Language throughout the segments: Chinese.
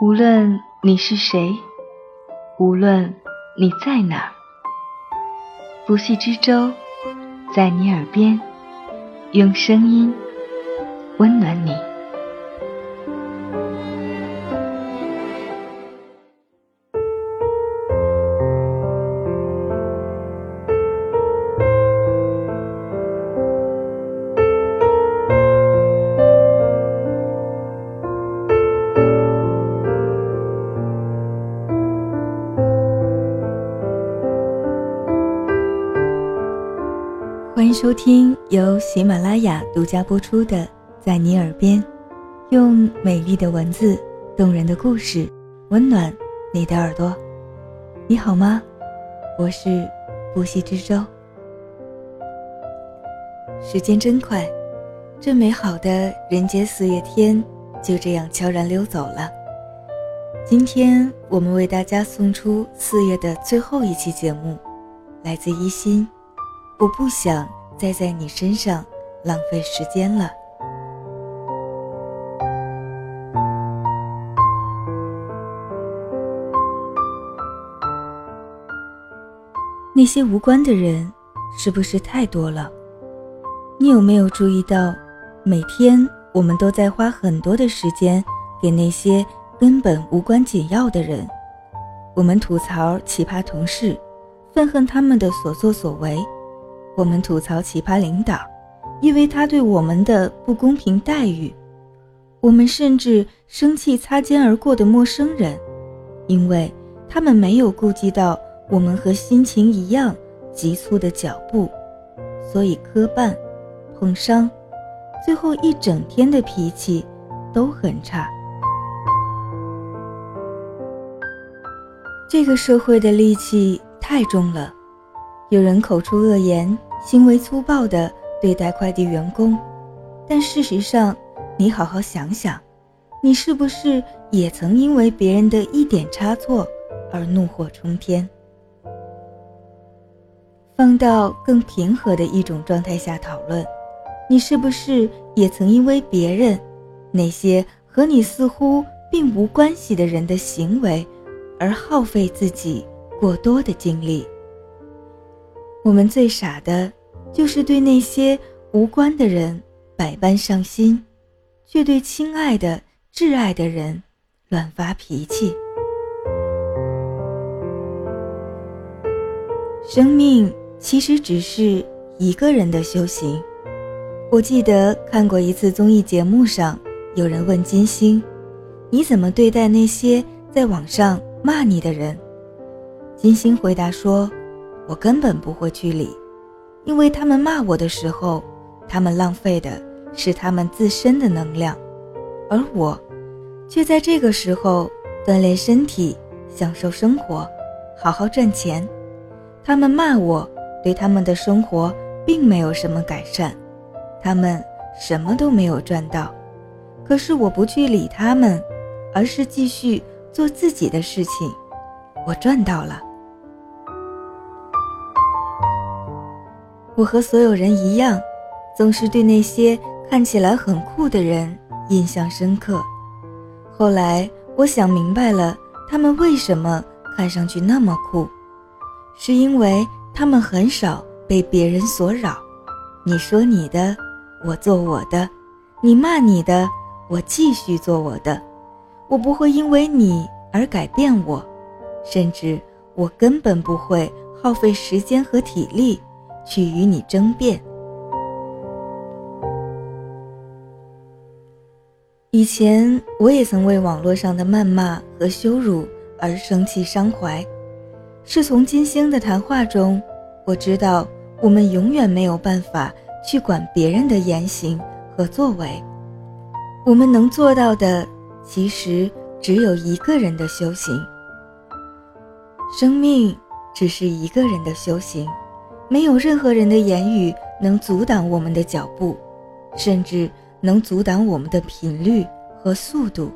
无论你是谁，无论你在哪儿，不系之舟在你耳边，用声音温暖你。收听由喜马拉雅独家播出的《在你耳边》，用美丽的文字、动人的故事温暖你的耳朵。你好吗？我是不息之舟。时间真快，这美好的人间四月天就这样悄然溜走了。今天我们为大家送出四月的最后一期节目，来自一心。我不想再在你身上浪费时间了。那些无关的人，是不是太多了？你有没有注意到，每天我们都在花很多的时间给那些根本无关紧要的人？我们吐槽奇葩同事，愤恨他们的所作所为。我们吐槽奇葩领导，因为他对我们的不公平待遇；我们甚至生气擦肩而过的陌生人，因为他们没有顾及到我们和心情一样急促的脚步，所以磕绊、碰伤，最后一整天的脾气都很差。这个社会的戾气太重了，有人口出恶言。行为粗暴地对待快递员工，但事实上，你好好想想，你是不是也曾因为别人的一点差错而怒火冲天？放到更平和的一种状态下讨论，你是不是也曾因为别人那些和你似乎并无关系的人的行为，而耗费自己过多的精力？我们最傻的，就是对那些无关的人百般上心，却对亲爱的、挚爱的人乱发脾气。生命其实只是一个人的修行。我记得看过一次综艺节目上，有人问金星：“你怎么对待那些在网上骂你的人？”金星回答说。我根本不会去理，因为他们骂我的时候，他们浪费的是他们自身的能量，而我，却在这个时候锻炼身体，享受生活，好好赚钱。他们骂我，对他们的生活并没有什么改善，他们什么都没有赚到。可是我不去理他们，而是继续做自己的事情，我赚到了。我和所有人一样，总是对那些看起来很酷的人印象深刻。后来我想明白了，他们为什么看上去那么酷，是因为他们很少被别人所扰。你说你的，我做我的；你骂你的，我继续做我的。我不会因为你而改变我，甚至我根本不会耗费时间和体力。去与你争辩。以前我也曾为网络上的谩骂和羞辱而生气伤怀，是从金星的谈话中，我知道我们永远没有办法去管别人的言行和作为，我们能做到的其实只有一个人的修行。生命只是一个人的修行。没有任何人的言语能阻挡我们的脚步，甚至能阻挡我们的频率和速度。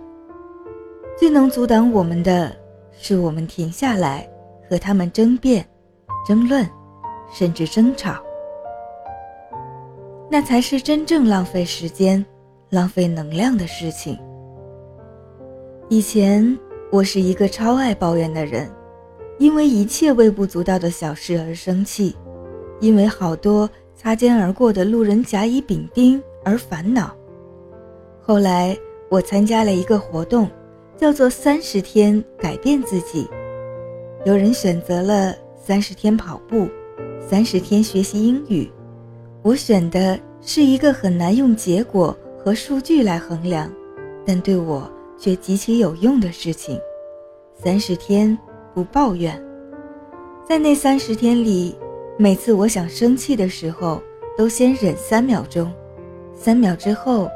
最能阻挡我们的，是我们停下来和他们争辩、争论，甚至争吵。那才是真正浪费时间、浪费能量的事情。以前我是一个超爱抱怨的人，因为一切微不足道的小事而生气，因为好多擦肩而过的路人甲乙丙丁而烦恼。后来我参加了一个活动，叫做“三十天改变自己”。有人选择了三十天跑步，三十天学习英语。我选的是一个很难用结果和数据来衡量，但对我却极其有用的事情。三十天不抱怨。在那三十天里，每次我想生气的时候，都先忍三秒钟，三秒之后。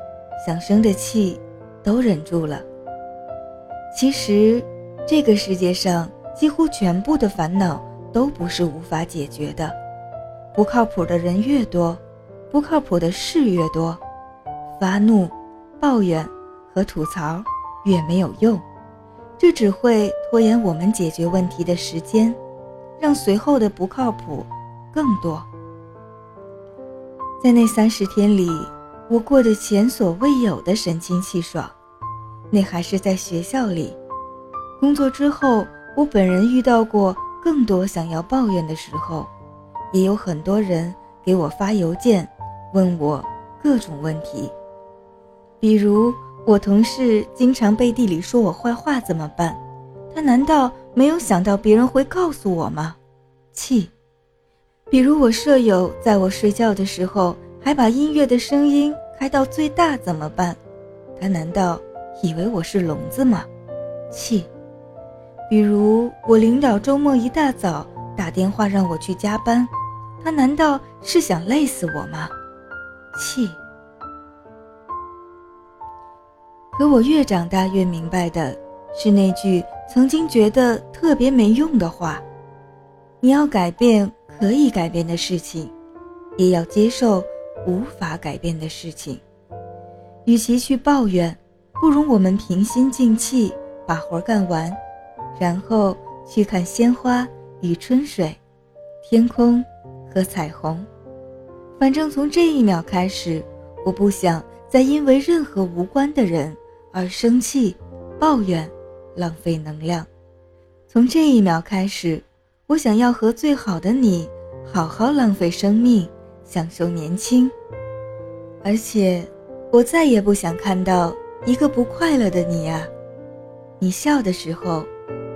想生的气，都忍住了。其实，这个世界上几乎全部的烦恼都不是无法解决的。不靠谱的人越多，不靠谱的事越多，发怒、抱怨和吐槽越没有用，这只会拖延我们解决问题的时间，让随后的不靠谱更多。在那三十天里。我过得前所未有的神清气爽，那还是在学校里。工作之后，我本人遇到过更多想要抱怨的时候，也有很多人给我发邮件，问我各种问题。比如，我同事经常背地里说我坏话怎么办？他难道没有想到别人会告诉我吗？气。比如我舍友在我睡觉的时候。还把音乐的声音开到最大怎么办？他难道以为我是聋子吗？气。比如我领导周末一大早打电话让我去加班，他难道是想累死我吗？气。可我越长大越明白的是那句曾经觉得特别没用的话：你要改变可以改变的事情，也要接受。无法改变的事情，与其去抱怨，不如我们平心静气把活干完，然后去看鲜花与春水、天空和彩虹。反正从这一秒开始，我不想再因为任何无关的人而生气、抱怨、浪费能量。从这一秒开始，我想要和最好的你好好浪费生命。享受年轻，而且我再也不想看到一个不快乐的你呀！你笑的时候，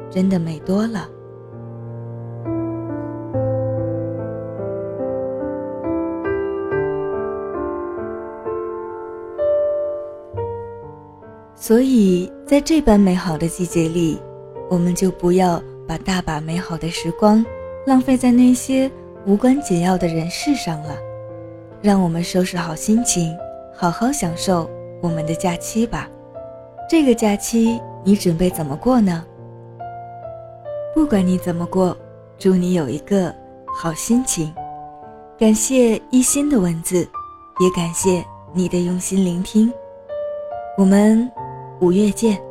真的美多了。所以在这般美好的季节里，我们就不要把大把美好的时光浪费在那些。无关紧要的人事上了，让我们收拾好心情，好好享受我们的假期吧。这个假期你准备怎么过呢？不管你怎么过，祝你有一个好心情。感谢一心的文字，也感谢你的用心聆听。我们五月见。